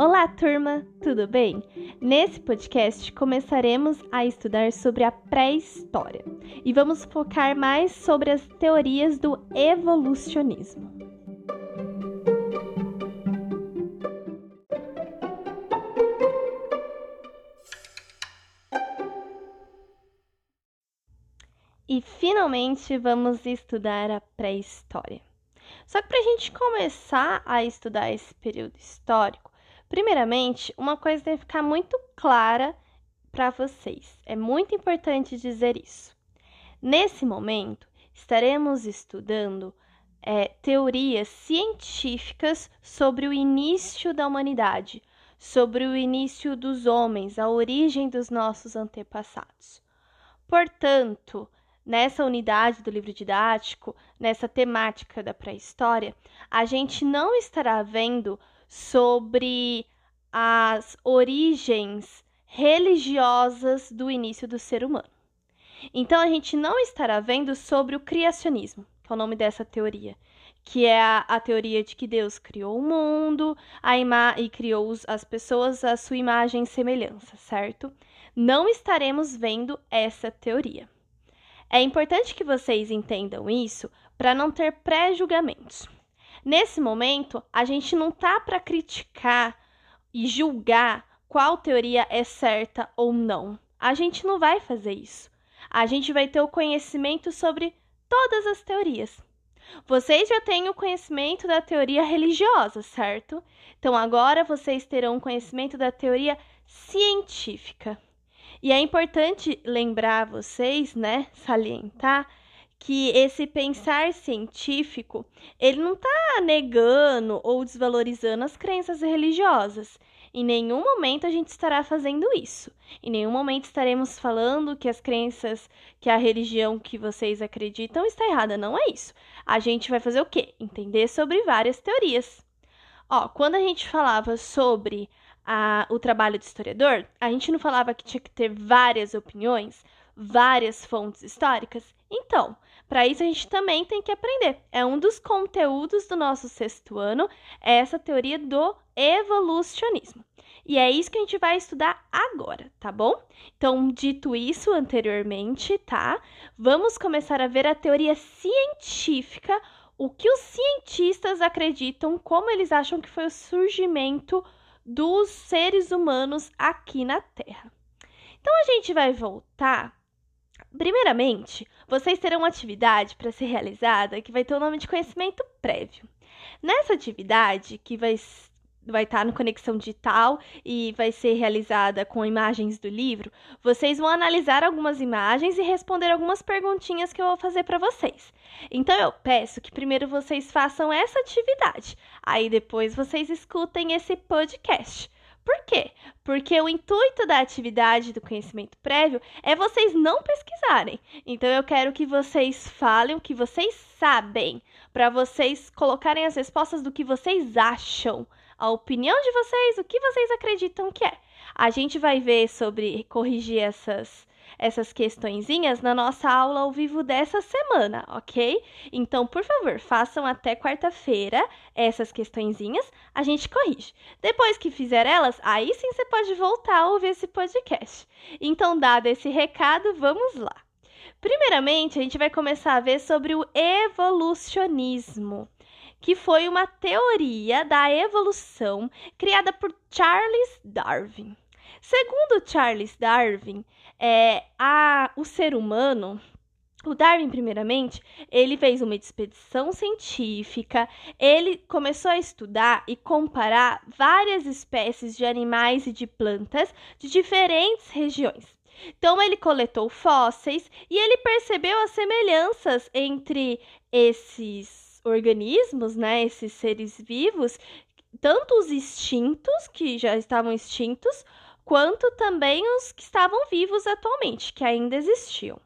Olá, turma, tudo bem? Nesse podcast começaremos a estudar sobre a pré-história e vamos focar mais sobre as teorias do evolucionismo. E finalmente vamos estudar a pré-história. Só que para a gente começar a estudar esse período histórico, Primeiramente, uma coisa deve ficar muito clara para vocês. É muito importante dizer isso. Nesse momento, estaremos estudando é, teorias científicas sobre o início da humanidade, sobre o início dos homens, a origem dos nossos antepassados. Portanto, nessa unidade do livro didático, nessa temática da pré-história, a gente não estará vendo sobre as origens religiosas do início do ser humano. Então a gente não estará vendo sobre o criacionismo, que é o nome dessa teoria, que é a, a teoria de que Deus criou o mundo e criou os, as pessoas à sua imagem e semelhança, certo? Não estaremos vendo essa teoria. É importante que vocês entendam isso para não ter pré-julgamentos. Nesse momento, a gente não tá para criticar e julgar qual teoria é certa ou não. A gente não vai fazer isso. A gente vai ter o conhecimento sobre todas as teorias. Vocês já têm o conhecimento da teoria religiosa, certo? Então agora vocês terão conhecimento da teoria científica. E é importante lembrar vocês, né, salientar que esse pensar científico, ele não está negando ou desvalorizando as crenças religiosas. Em nenhum momento a gente estará fazendo isso. Em nenhum momento estaremos falando que as crenças, que a religião que vocês acreditam está errada. Não é isso. A gente vai fazer o quê? Entender sobre várias teorias. Ó, quando a gente falava sobre a, o trabalho do historiador, a gente não falava que tinha que ter várias opiniões, várias fontes históricas? Então, para isso a gente também tem que aprender. É um dos conteúdos do nosso sexto ano, é essa teoria do evolucionismo. E é isso que a gente vai estudar agora, tá bom? Então, dito isso anteriormente, tá? Vamos começar a ver a teoria científica, o que os cientistas acreditam, como eles acham que foi o surgimento dos seres humanos aqui na Terra. Então, a gente vai voltar Primeiramente, vocês terão uma atividade para ser realizada que vai ter o nome de conhecimento prévio. Nessa atividade, que vai vai estar no Conexão Digital e vai ser realizada com imagens do livro, vocês vão analisar algumas imagens e responder algumas perguntinhas que eu vou fazer para vocês. Então eu peço que primeiro vocês façam essa atividade, aí depois vocês escutem esse podcast. Por quê? Porque o intuito da atividade do conhecimento prévio é vocês não pesquisarem. Então eu quero que vocês falem o que vocês sabem, para vocês colocarem as respostas do que vocês acham, a opinião de vocês, o que vocês acreditam que é. A gente vai ver sobre corrigir essas essas questõezinhas na nossa aula ao vivo dessa semana, ok? Então, por favor, façam até quarta-feira essas questõezinhas, a gente corrige. Depois que fizer elas, aí sim você pode voltar a ouvir esse podcast. Então, dado esse recado, vamos lá. Primeiramente, a gente vai começar a ver sobre o evolucionismo que foi uma teoria da evolução criada por Charles Darwin. Segundo Charles Darwin, é, a, o ser humano o Darwin, primeiramente, ele fez uma expedição científica, ele começou a estudar e comparar várias espécies de animais e de plantas de diferentes regiões. Então, ele coletou fósseis e ele percebeu as semelhanças entre esses organismos, né, esses seres vivos, tanto os extintos, que já estavam extintos, quanto também os que estavam vivos atualmente, que ainda existiam.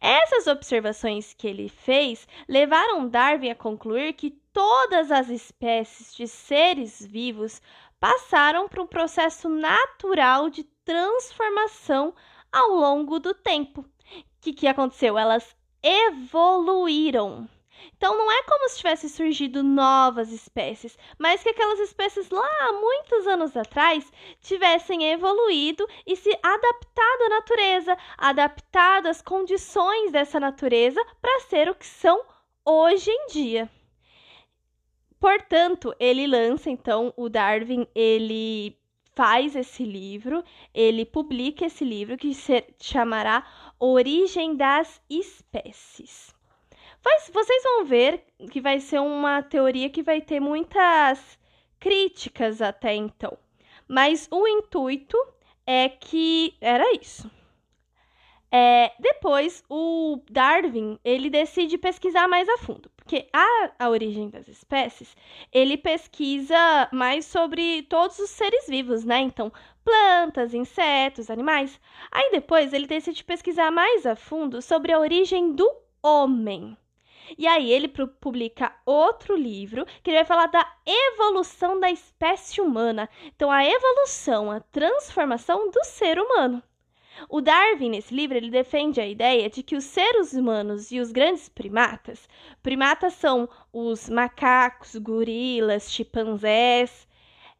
Essas observações que ele fez levaram Darwin a concluir que todas as espécies de seres vivos passaram por um processo natural de transformação ao longo do tempo. O que, que aconteceu? Elas evoluíram. Então não é como se tivesse surgido novas espécies, mas que aquelas espécies lá muitos anos atrás tivessem evoluído e se adaptado à natureza, adaptado às condições dessa natureza para ser o que são hoje em dia. Portanto, ele lança então o Darwin, ele faz esse livro, ele publica esse livro que se chamará Origem das Espécies. Mas vocês vão ver que vai ser uma teoria que vai ter muitas críticas até então. Mas o intuito é que era isso. É, depois, o Darwin ele decide pesquisar mais a fundo, porque a, a origem das espécies ele pesquisa mais sobre todos os seres vivos, né? Então, plantas, insetos, animais. Aí depois ele decide pesquisar mais a fundo sobre a origem do homem. E aí ele publica outro livro que ele vai falar da evolução da espécie humana. Então, a evolução, a transformação do ser humano. O Darwin, nesse livro, ele defende a ideia de que os seres humanos e os grandes primatas, primatas são os macacos, gorilas, chimpanzés,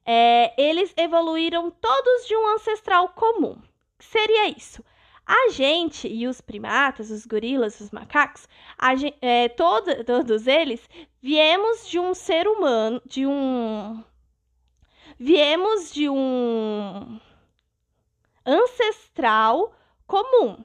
é, eles evoluíram todos de um ancestral comum. Seria isso. A gente e os primatas, os gorilas, os macacos, gente, é, todo, todos eles viemos de um ser humano, de um. Viemos de um ancestral comum.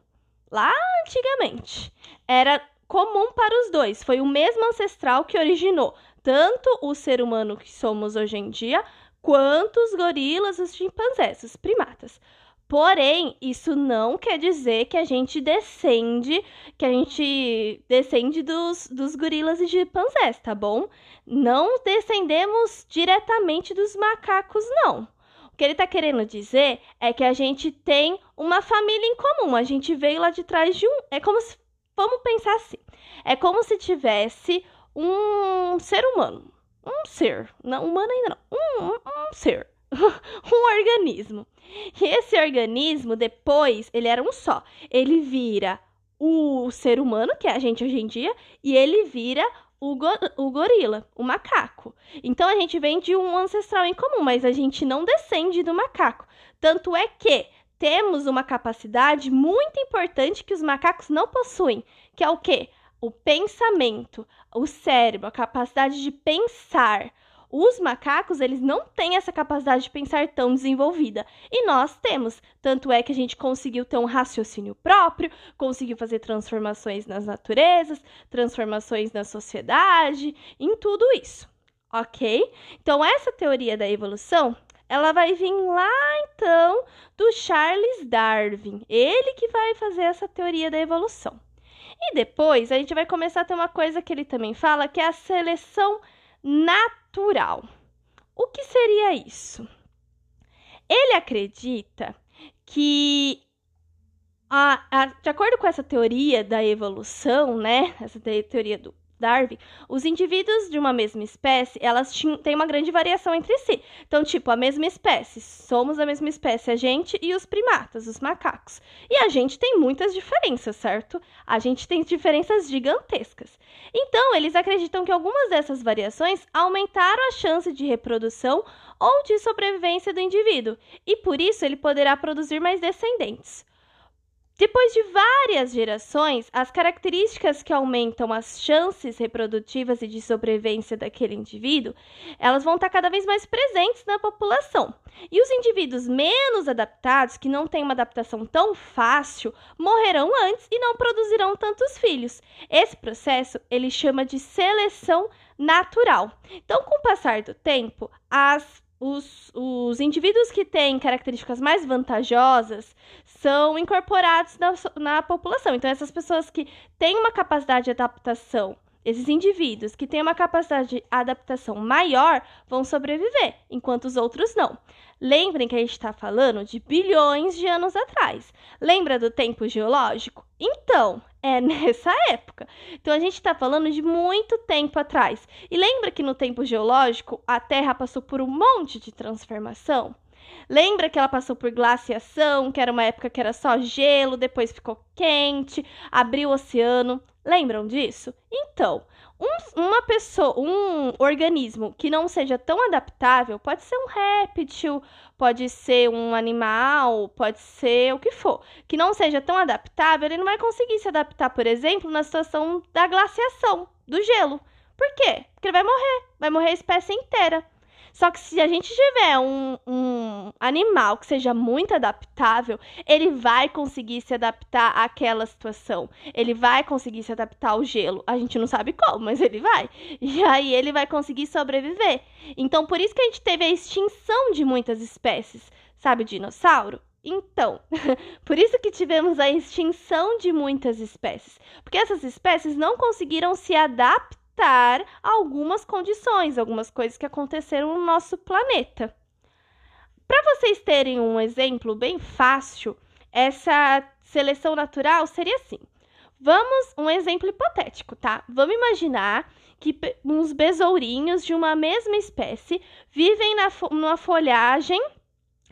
Lá antigamente. Era comum para os dois. Foi o mesmo ancestral que originou tanto o ser humano que somos hoje em dia, quanto os gorilas, os chimpanzés, os primatas. Porém, isso não quer dizer que a gente descende, que a gente descende dos, dos gorilas e chimpanzés, tá bom? Não descendemos diretamente dos macacos, não. O que ele está querendo dizer é que a gente tem uma família em comum. A gente veio lá de trás de um. É como se. Vamos pensar assim. É como se tivesse um ser humano. Um ser. Não, humano ainda não. Um, um, um ser. um organismo. E esse organismo, depois, ele era um só. Ele vira o ser humano, que é a gente hoje em dia, e ele vira o, go o gorila, o macaco. Então a gente vem de um ancestral em comum, mas a gente não descende do macaco. Tanto é que temos uma capacidade muito importante que os macacos não possuem, que é o quê? O pensamento, o cérebro, a capacidade de pensar. Os macacos, eles não têm essa capacidade de pensar tão desenvolvida. E nós temos. Tanto é que a gente conseguiu ter um raciocínio próprio, conseguiu fazer transformações nas naturezas, transformações na sociedade, em tudo isso. Ok? Então, essa teoria da evolução ela vai vir lá então do Charles Darwin. Ele que vai fazer essa teoria da evolução. E depois a gente vai começar a ter uma coisa que ele também fala, que é a seleção natural. O que seria isso? Ele acredita que, a, a, de acordo com essa teoria da evolução, né, essa teoria do Darwin, os indivíduos de uma mesma espécie, elas têm uma grande variação entre si. Então, tipo, a mesma espécie, somos a mesma espécie, a gente e os primatas, os macacos. E a gente tem muitas diferenças, certo? A gente tem diferenças gigantescas. Então, eles acreditam que algumas dessas variações aumentaram a chance de reprodução ou de sobrevivência do indivíduo, e por isso ele poderá produzir mais descendentes. Depois de várias gerações, as características que aumentam as chances reprodutivas e de sobrevivência daquele indivíduo, elas vão estar cada vez mais presentes na população. E os indivíduos menos adaptados, que não têm uma adaptação tão fácil, morrerão antes e não produzirão tantos filhos. Esse processo ele chama de seleção natural. Então, com o passar do tempo, as os, os indivíduos que têm características mais vantajosas são incorporados na, na população. Então, essas pessoas que têm uma capacidade de adaptação, esses indivíduos que têm uma capacidade de adaptação maior vão sobreviver, enquanto os outros não. Lembrem que a gente está falando de bilhões de anos atrás. Lembra do tempo geológico? Então, é nessa época. Então a gente está falando de muito tempo atrás. E lembra que no tempo geológico a Terra passou por um monte de transformação? Lembra que ela passou por glaciação, que era uma época que era só gelo, depois ficou quente, abriu o oceano. Lembram disso? Então, Um, uma pessoa, um organismo que não seja tão adaptável, pode ser um réptil, pode ser um animal, pode ser o que for, que não seja tão adaptável, ele não vai conseguir se adaptar, por exemplo, na situação da glaciação, do gelo. Por quê? Porque ele vai morrer, vai morrer a espécie inteira. Só que se a gente tiver um, um animal que seja muito adaptável, ele vai conseguir se adaptar àquela situação. Ele vai conseguir se adaptar ao gelo. A gente não sabe como, mas ele vai. E aí ele vai conseguir sobreviver. Então, por isso que a gente teve a extinção de muitas espécies. Sabe dinossauro? Então, por isso que tivemos a extinção de muitas espécies, porque essas espécies não conseguiram se adaptar algumas condições, algumas coisas que aconteceram no nosso planeta. Para vocês terem um exemplo bem fácil, essa seleção natural seria assim. Vamos, um exemplo hipotético, tá? Vamos imaginar que uns besourinhos de uma mesma espécie vivem na, numa folhagem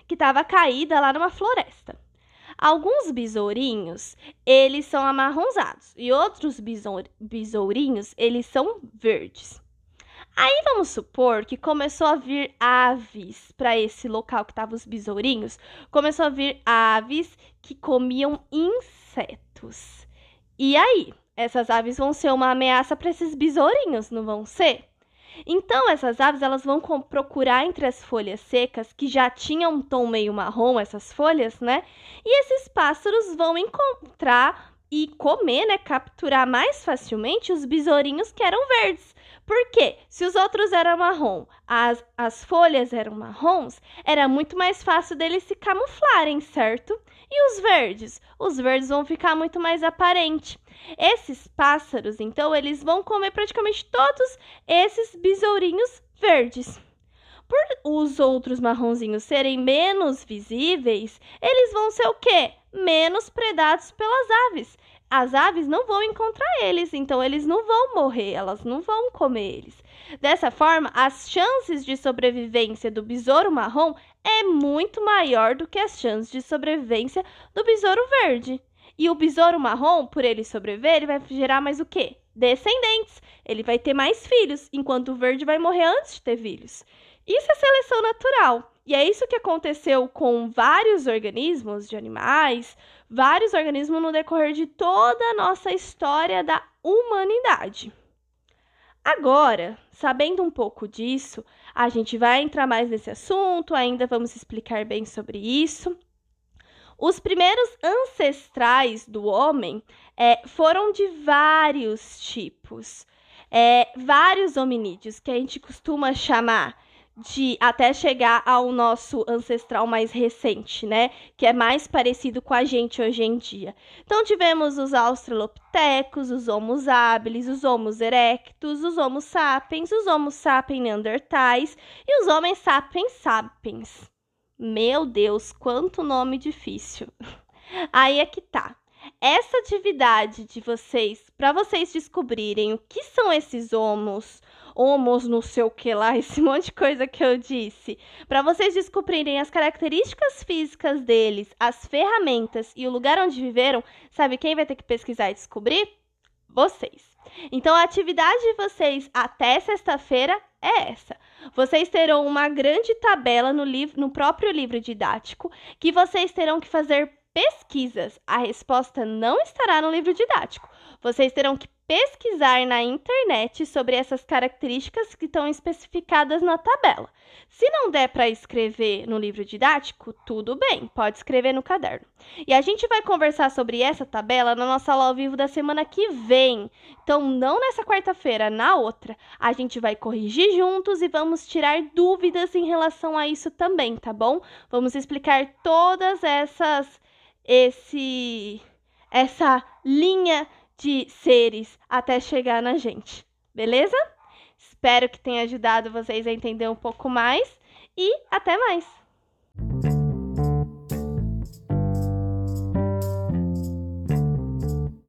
que estava caída lá numa floresta. Alguns besourinhos, eles são amarronzados e outros besourinhos, eles são verdes. Aí vamos supor que começou a vir aves para esse local que estavam os besourinhos, começou a vir aves que comiam insetos. E aí, essas aves vão ser uma ameaça para esses besourinhos, não vão ser? Então, essas aves elas vão procurar entre as folhas secas, que já tinham um tom meio marrom, essas folhas, né? E esses pássaros vão encontrar e comer, né? Capturar mais facilmente os besourinhos que eram verdes. Por quê? Se os outros eram marrom, as, as folhas eram marrons, era muito mais fácil deles se camuflarem, certo? E os verdes? Os verdes vão ficar muito mais aparente. Esses pássaros, então, eles vão comer praticamente todos esses besourinhos verdes. Por os outros marronzinhos serem menos visíveis, eles vão ser o quê? Menos predados pelas aves. As aves não vão encontrar eles, então eles não vão morrer, elas não vão comer eles. Dessa forma, as chances de sobrevivência do besouro marrom é muito maior do que as chances de sobrevivência do besouro verde. E o besouro marrom, por ele sobreviver, ele vai gerar mais o quê? Descendentes. Ele vai ter mais filhos, enquanto o verde vai morrer antes de ter filhos. Isso é seleção natural. E é isso que aconteceu com vários organismos de animais, vários organismos no decorrer de toda a nossa história da humanidade. Agora, sabendo um pouco disso, a gente vai entrar mais nesse assunto, ainda vamos explicar bem sobre isso. Os primeiros ancestrais do homem é, foram de vários tipos, é, vários hominídeos, que a gente costuma chamar de até chegar ao nosso ancestral mais recente, né? Que é mais parecido com a gente hoje em dia. Então tivemos os australopithecus, os Homo habilis, os Homo erectus, os Homo sapiens, os Homo sapiens neandertais e os Homens sapiens sapiens. Meu Deus, quanto nome difícil. Aí é que tá. Essa atividade de vocês, para vocês descobrirem o que são esses homos, homos no seu que lá, esse monte de coisa que eu disse, para vocês descobrirem as características físicas deles, as ferramentas e o lugar onde viveram, sabe quem vai ter que pesquisar e descobrir? Vocês. Então, a atividade de vocês até sexta-feira é essa. Vocês terão uma grande tabela no, livro, no próprio livro didático que vocês terão que fazer pesquisas. A resposta não estará no livro didático. Vocês terão que pesquisar na internet sobre essas características que estão especificadas na tabela. Se não der para escrever no livro didático, tudo bem, pode escrever no caderno. E a gente vai conversar sobre essa tabela na nossa aula ao vivo da semana que vem. Então, não nessa quarta-feira, na outra. A gente vai corrigir juntos e vamos tirar dúvidas em relação a isso também, tá bom? Vamos explicar todas essas esse essa linha de seres até chegar na gente, beleza? Espero que tenha ajudado vocês a entender um pouco mais e até mais!